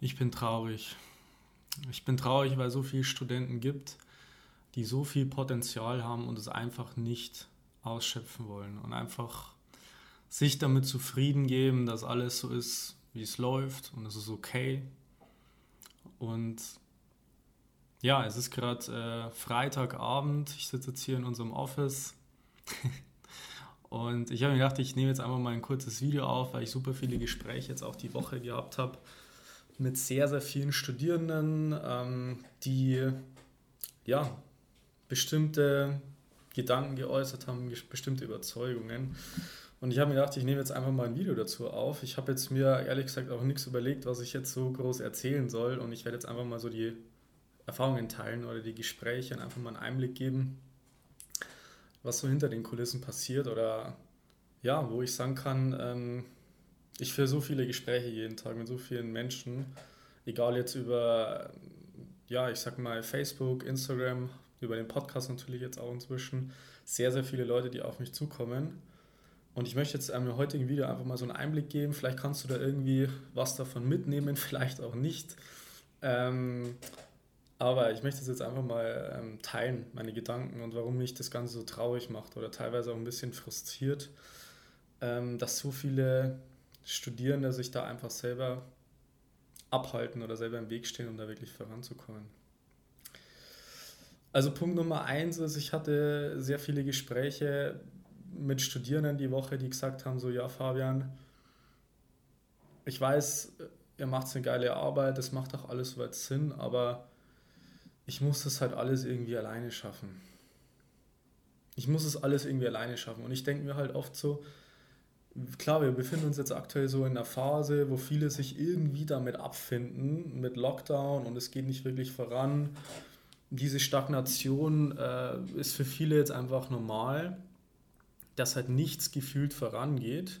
Ich bin traurig. Ich bin traurig, weil es so viele Studenten gibt, die so viel Potenzial haben und es einfach nicht ausschöpfen wollen und einfach sich damit zufrieden geben, dass alles so ist, wie es läuft und es ist okay. Und ja, es ist gerade äh, Freitagabend. Ich sitze jetzt hier in unserem Office. und ich habe mir gedacht, ich nehme jetzt einfach mal ein kurzes Video auf, weil ich super viele Gespräche jetzt auch die Woche gehabt habe mit sehr, sehr vielen Studierenden, ähm, die ja bestimmte Gedanken geäußert haben, bestimmte Überzeugungen. Und ich habe mir gedacht, ich nehme jetzt einfach mal ein Video dazu auf. Ich habe jetzt mir ehrlich gesagt auch nichts überlegt, was ich jetzt so groß erzählen soll. Und ich werde jetzt einfach mal so die Erfahrungen teilen oder die Gespräche und einfach mal einen Einblick geben, was so hinter den Kulissen passiert oder ja, wo ich sagen kann, ähm, ich führe so viele Gespräche jeden Tag mit so vielen Menschen, egal jetzt über, ja, ich sag mal Facebook, Instagram, über den Podcast natürlich jetzt auch inzwischen, sehr, sehr viele Leute, die auf mich zukommen. Und ich möchte jetzt im heutigen Video einfach mal so einen Einblick geben. Vielleicht kannst du da irgendwie was davon mitnehmen, vielleicht auch nicht. Ähm, aber ich möchte es jetzt einfach mal ähm, teilen, meine Gedanken und warum mich das Ganze so traurig macht oder teilweise auch ein bisschen frustriert, ähm, dass so viele Studierende sich da einfach selber abhalten oder selber im Weg stehen, um da wirklich voranzukommen. Also Punkt Nummer eins ist, ich hatte sehr viele Gespräche mit Studierenden die Woche, die gesagt haben, so ja Fabian, ich weiß, ihr macht eine geile Arbeit, das macht auch alles soweit Sinn, aber ich muss das halt alles irgendwie alleine schaffen. Ich muss es alles irgendwie alleine schaffen. Und ich denke mir halt oft so, klar, wir befinden uns jetzt aktuell so in einer Phase, wo viele sich irgendwie damit abfinden, mit Lockdown und es geht nicht wirklich voran. Diese Stagnation äh, ist für viele jetzt einfach normal, dass halt nichts gefühlt vorangeht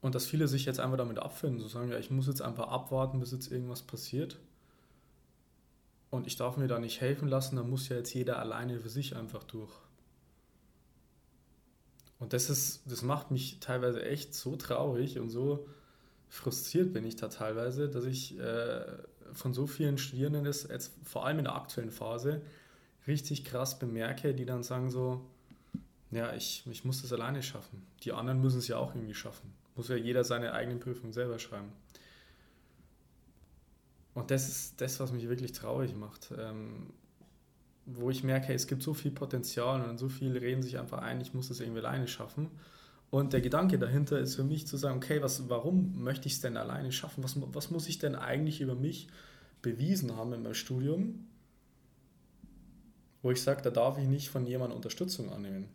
und dass viele sich jetzt einfach damit abfinden, so sagen, ja, ich muss jetzt einfach abwarten, bis jetzt irgendwas passiert und ich darf mir da nicht helfen lassen, da muss ja jetzt jeder alleine für sich einfach durch. Und das ist, das macht mich teilweise echt so traurig und so frustriert bin ich da teilweise, dass ich äh, von so vielen Studierenden das jetzt vor allem in der aktuellen Phase richtig krass bemerke, die dann sagen so, ja, ich, ich muss das alleine schaffen. Die anderen müssen es ja auch irgendwie schaffen. Muss ja jeder seine eigene Prüfung selber schreiben. Und das ist das, was mich wirklich traurig macht. Ähm, wo ich merke, hey, es gibt so viel Potenzial und so viele reden sich einfach ein, ich muss das irgendwie alleine schaffen. Und der Gedanke dahinter ist für mich zu sagen, okay, was, warum möchte ich es denn alleine schaffen? Was, was muss ich denn eigentlich über mich bewiesen haben in meinem Studium, wo ich sage, da darf ich nicht von jemandem Unterstützung annehmen?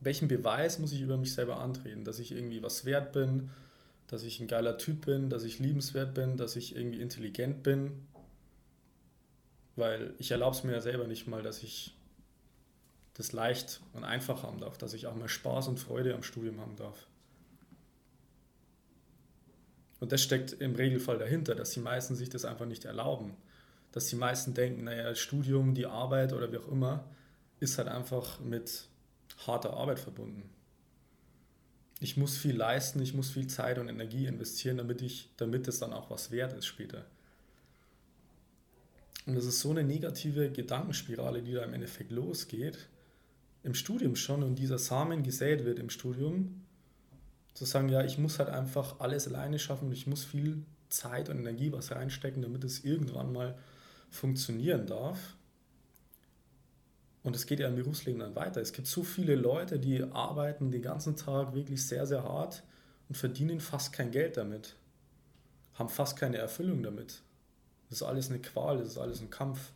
Welchen Beweis muss ich über mich selber antreten, dass ich irgendwie was wert bin, dass ich ein geiler Typ bin, dass ich liebenswert bin, dass ich irgendwie intelligent bin, weil ich erlaube es mir ja selber nicht mal, dass ich das leicht und einfach haben darf, dass ich auch mal Spaß und Freude am Studium haben darf. Und das steckt im Regelfall dahinter, dass die meisten sich das einfach nicht erlauben. Dass die meisten denken, naja, das Studium, die Arbeit oder wie auch immer, ist halt einfach mit harter Arbeit verbunden. Ich muss viel leisten, ich muss viel Zeit und Energie investieren, damit, ich, damit es dann auch was wert ist später. Und das ist so eine negative Gedankenspirale, die da im Endeffekt losgeht, im Studium schon und dieser Samen gesät wird im Studium, zu sagen, ja, ich muss halt einfach alles alleine schaffen und ich muss viel Zeit und Energie was reinstecken, damit es irgendwann mal funktionieren darf. Und es geht ja im Berufsleben dann weiter. Es gibt so viele Leute, die arbeiten den ganzen Tag wirklich sehr, sehr hart und verdienen fast kein Geld damit, haben fast keine Erfüllung damit. Das ist alles eine Qual, das ist alles ein Kampf.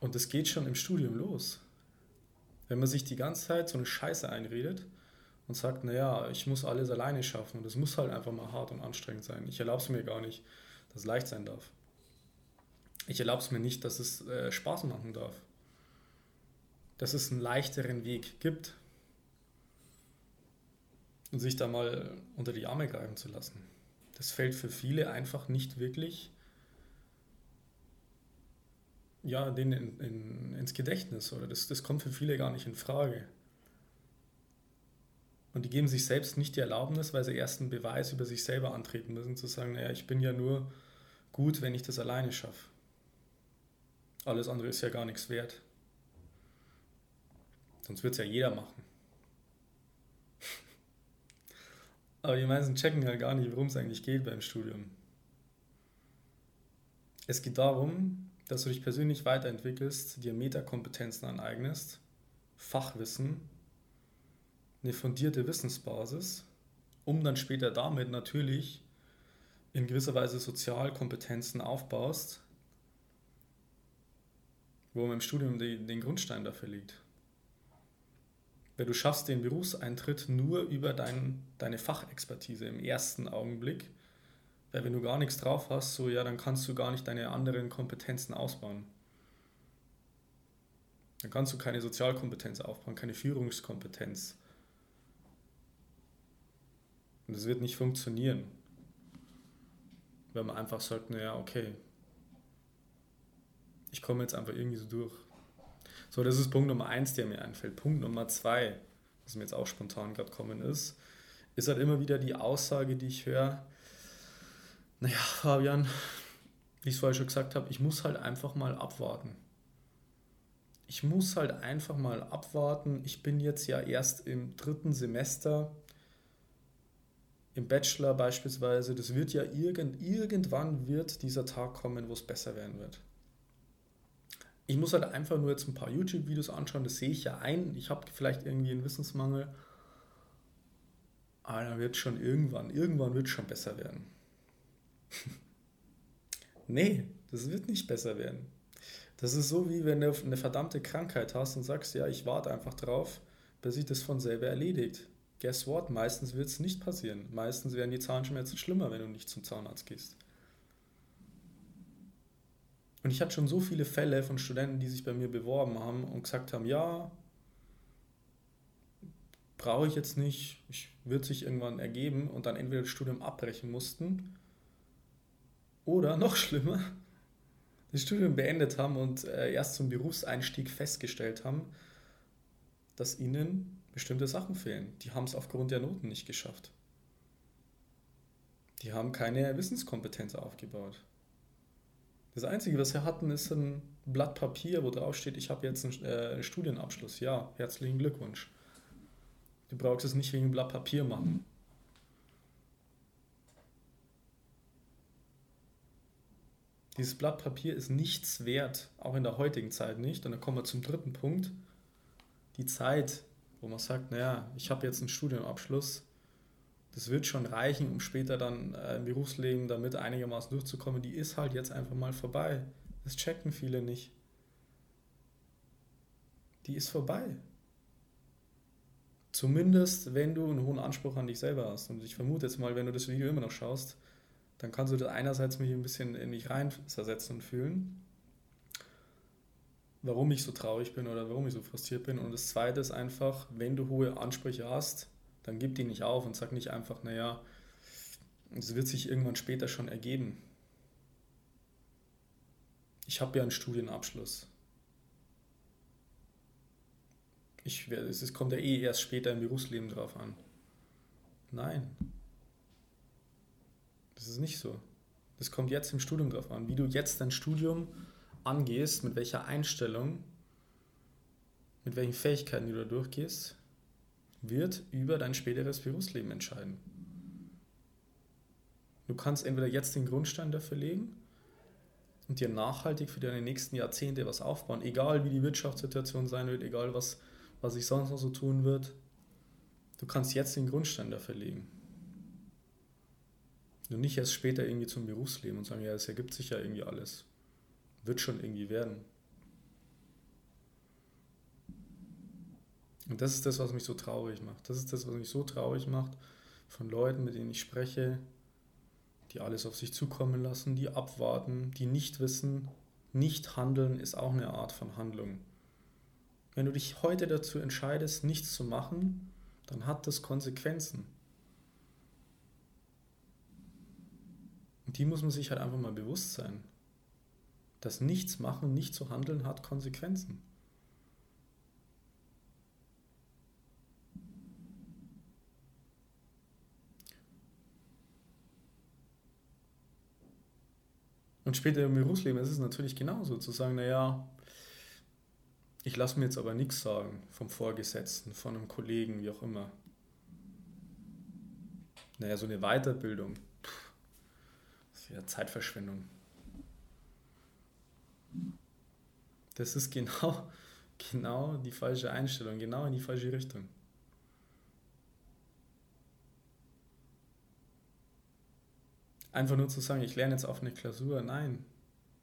Und das geht schon im Studium los. Wenn man sich die ganze Zeit so eine Scheiße einredet und sagt, naja, ich muss alles alleine schaffen und es muss halt einfach mal hart und anstrengend sein. Ich erlaube es mir gar nicht, dass es leicht sein darf. Ich erlaube es mir nicht, dass es äh, Spaß machen darf. Dass es einen leichteren Weg gibt sich da mal unter die Arme greifen zu lassen das fällt für viele einfach nicht wirklich ja, denen in, in, ins Gedächtnis oder das, das kommt für viele gar nicht in Frage. Und die geben sich selbst nicht die Erlaubnis, weil sie erst einen Beweis über sich selber antreten müssen, zu sagen, naja, ich bin ja nur gut, wenn ich das alleine schaffe. Alles andere ist ja gar nichts wert. Sonst wird es ja jeder machen. Aber die meisten checken halt gar nicht, worum es eigentlich geht beim Studium. Es geht darum, dass du dich persönlich weiterentwickelst, dir Metakompetenzen aneignest, Fachwissen, eine fundierte Wissensbasis, um dann später damit natürlich in gewisser Weise Sozialkompetenzen aufbaust, wo man im Studium den Grundstein dafür liegt. Weil du schaffst den Berufseintritt nur über dein, deine Fachexpertise im ersten Augenblick. Weil wenn du gar nichts drauf hast, so ja, dann kannst du gar nicht deine anderen Kompetenzen ausbauen. Dann kannst du keine Sozialkompetenz aufbauen, keine Führungskompetenz. Und das wird nicht funktionieren. Wenn man einfach sagt, naja, okay, ich komme jetzt einfach irgendwie so durch. So, das ist Punkt Nummer eins, der mir einfällt. Punkt Nummer zwei, was mir jetzt auch spontan gerade kommen ist, ist halt immer wieder die Aussage, die ich höre, naja, Fabian, wie ich es vorher schon gesagt habe, ich muss halt einfach mal abwarten. Ich muss halt einfach mal abwarten. Ich bin jetzt ja erst im dritten Semester, im Bachelor beispielsweise. Das wird ja irgend, irgendwann wird dieser Tag kommen, wo es besser werden wird. Ich muss halt einfach nur jetzt ein paar YouTube-Videos anschauen, das sehe ich ja ein. Ich habe vielleicht irgendwie einen Wissensmangel. Aber dann wird schon irgendwann, irgendwann wird es schon besser werden. nee, das wird nicht besser werden. Das ist so, wie wenn du eine verdammte Krankheit hast und sagst, ja, ich warte einfach drauf, bis sich das von selber erledigt. Guess what? Meistens wird es nicht passieren. Meistens werden die Zahnschmerzen schlimmer, wenn du nicht zum Zahnarzt gehst. Und ich hatte schon so viele Fälle von Studenten, die sich bei mir beworben haben und gesagt haben, ja, brauche ich jetzt nicht, ich wird sich irgendwann ergeben und dann entweder das Studium abbrechen mussten oder noch schlimmer, das Studium beendet haben und äh, erst zum Berufseinstieg festgestellt haben, dass ihnen bestimmte Sachen fehlen. Die haben es aufgrund der Noten nicht geschafft. Die haben keine Wissenskompetenz aufgebaut. Das Einzige, was wir hatten, ist ein Blatt Papier, wo drauf steht, ich habe jetzt einen äh, Studienabschluss. Ja, herzlichen Glückwunsch. Du brauchst es nicht wegen Blatt Papier machen. Dieses Blatt Papier ist nichts wert, auch in der heutigen Zeit nicht. Und dann kommen wir zum dritten Punkt. Die Zeit, wo man sagt, naja, ich habe jetzt einen Studienabschluss, das wird schon reichen, um später dann äh, im Berufsleben damit einigermaßen durchzukommen, die ist halt jetzt einfach mal vorbei. Das checken viele nicht. Die ist vorbei. Zumindest, wenn du einen hohen Anspruch an dich selber hast. Und ich vermute jetzt mal, wenn du das Video immer noch schaust, dann kannst du das einerseits mich ein bisschen in dich reinversetzen und fühlen, warum ich so traurig bin oder warum ich so frustriert bin. Und das Zweite ist einfach, wenn du hohe Ansprüche hast, dann gib die nicht auf und sag nicht einfach, naja, es wird sich irgendwann später schon ergeben. Ich habe ja einen Studienabschluss. Ich, es kommt ja eh erst später im Berufsleben drauf an. Nein. Das ist nicht so. Das kommt jetzt im Studium drauf an. Wie du jetzt dein Studium angehst, mit welcher Einstellung, mit welchen Fähigkeiten du da durchgehst, wird über dein späteres Berufsleben entscheiden. Du kannst entweder jetzt den Grundstein dafür legen und dir nachhaltig für deine nächsten Jahrzehnte was aufbauen, egal wie die Wirtschaftssituation sein wird, egal was, was sonst noch so tun wird. Du kannst jetzt den Grundstein dafür legen. Und nicht erst später irgendwie zum Berufsleben und sagen, ja, es ergibt sich ja irgendwie alles. Wird schon irgendwie werden. Und das ist das, was mich so traurig macht. Das ist das, was mich so traurig macht von Leuten, mit denen ich spreche, die alles auf sich zukommen lassen, die abwarten, die nicht wissen, nicht handeln ist auch eine Art von Handlung. Wenn du dich heute dazu entscheidest, nichts zu machen, dann hat das Konsequenzen. Und die muss man sich halt einfach mal bewusst sein. Das Nichts machen, nicht zu handeln, hat Konsequenzen. Und später im Berufsleben ist es natürlich genauso, zu sagen, naja, ich lasse mir jetzt aber nichts sagen vom Vorgesetzten, von einem Kollegen, wie auch immer. Naja, so eine Weiterbildung, das ist ja Zeitverschwendung. Das ist genau, genau die falsche Einstellung, genau in die falsche Richtung. Einfach nur zu sagen, ich lerne jetzt auf eine Klausur. Nein,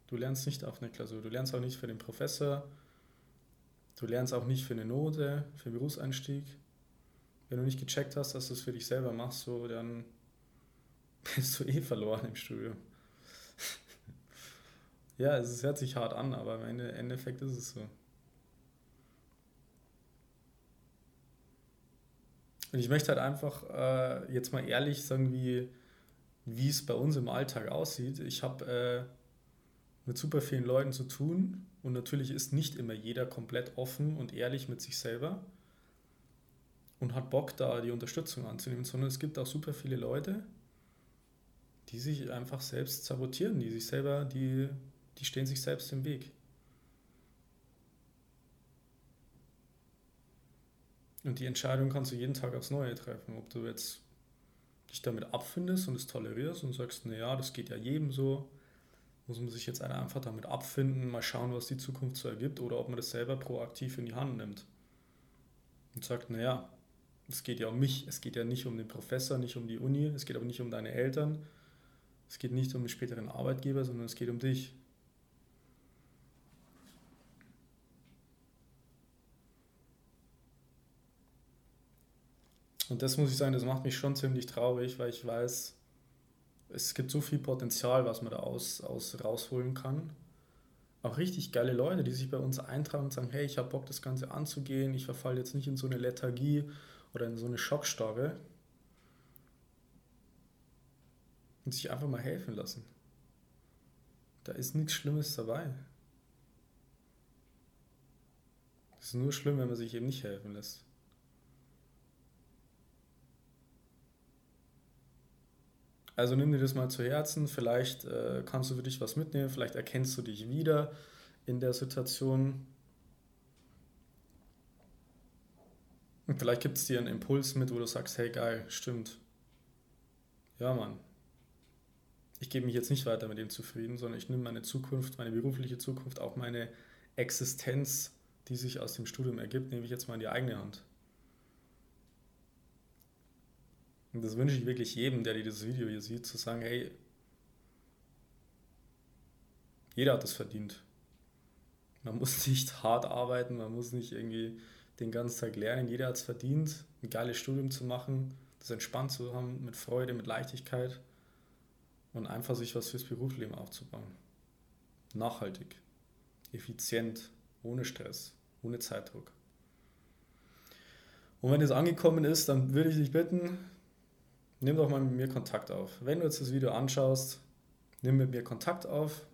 du lernst nicht auf eine Klausur. Du lernst auch nicht für den Professor. Du lernst auch nicht für eine Note, für einen Berufseinstieg. Wenn du nicht gecheckt hast, dass du es für dich selber machst, so, dann bist du eh verloren im Studium. ja, es hört sich hart an, aber im Endeffekt ist es so. Und ich möchte halt einfach äh, jetzt mal ehrlich sagen, wie, wie es bei uns im Alltag aussieht. Ich habe äh, mit super vielen Leuten zu tun und natürlich ist nicht immer jeder komplett offen und ehrlich mit sich selber und hat Bock da die Unterstützung anzunehmen, sondern es gibt auch super viele Leute, die sich einfach selbst sabotieren, die sich selber, die, die stehen sich selbst im Weg. Und die Entscheidung kannst du jeden Tag aufs Neue treffen, ob du jetzt dich damit abfindest und es tolerierst und sagst, naja, das geht ja jedem so, muss man sich jetzt einfach damit abfinden, mal schauen, was die Zukunft so ergibt, oder ob man das selber proaktiv in die Hand nimmt und sagt, naja, es geht ja um mich, es geht ja nicht um den Professor, nicht um die Uni, es geht aber nicht um deine Eltern, es geht nicht um den späteren Arbeitgeber, sondern es geht um dich. Und das muss ich sagen, das macht mich schon ziemlich traurig, weil ich weiß, es gibt so viel Potenzial, was man da aus, aus rausholen kann. Auch richtig geile Leute, die sich bei uns eintragen und sagen, hey, ich habe Bock, das Ganze anzugehen, ich verfalle jetzt nicht in so eine Lethargie oder in so eine Schockstarre. Und sich einfach mal helfen lassen. Da ist nichts Schlimmes dabei. Es ist nur schlimm, wenn man sich eben nicht helfen lässt. Also nimm dir das mal zu Herzen, vielleicht äh, kannst du für dich was mitnehmen, vielleicht erkennst du dich wieder in der Situation. Und vielleicht gibt es dir einen Impuls mit, wo du sagst, hey geil, stimmt. Ja, Mann. Ich gebe mich jetzt nicht weiter mit dem zufrieden, sondern ich nehme meine Zukunft, meine berufliche Zukunft, auch meine Existenz, die sich aus dem Studium ergibt, nehme ich jetzt mal in die eigene Hand. Und das wünsche ich wirklich jedem, der dieses Video hier sieht, zu sagen, hey, jeder hat das verdient. Man muss nicht hart arbeiten, man muss nicht irgendwie den ganzen Tag lernen. Jeder hat es verdient, ein geiles Studium zu machen, das entspannt zu haben, mit Freude, mit Leichtigkeit und einfach sich was fürs Berufsleben aufzubauen. Nachhaltig, effizient, ohne Stress, ohne Zeitdruck. Und wenn es angekommen ist, dann würde ich dich bitten, nimm doch mal mit mir Kontakt auf. Wenn du jetzt das Video anschaust, nimm mit mir Kontakt auf,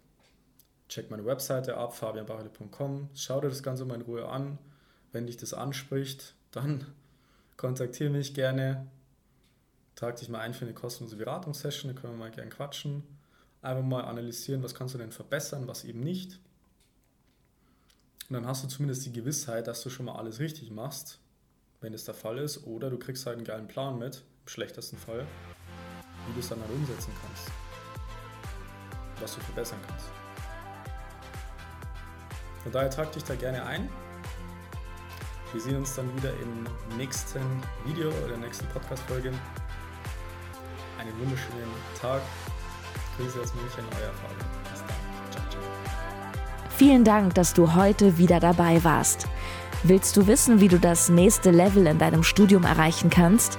check meine Webseite ab, fabianbachele.com, schau dir das Ganze mal in Ruhe an. Wenn dich das anspricht, dann kontaktiere mich gerne, trag dich mal ein für eine kostenlose Beratungssession, da können wir mal gerne quatschen, einfach mal analysieren, was kannst du denn verbessern, was eben nicht. Und dann hast du zumindest die Gewissheit, dass du schon mal alles richtig machst, wenn es der Fall ist, oder du kriegst halt einen geilen Plan mit, im schlechtesten Fall, wie du es dann halt umsetzen kannst. Was du verbessern kannst. Von daher trag dich da gerne ein. Wir sehen uns dann wieder im nächsten Video oder der nächsten Podcast-Folge. Einen wunderschönen Tag. Grüße aus München, euer Fabian. Bis dann. Vielen Dank, dass du heute wieder dabei warst. Willst du wissen, wie du das nächste Level in deinem Studium erreichen kannst?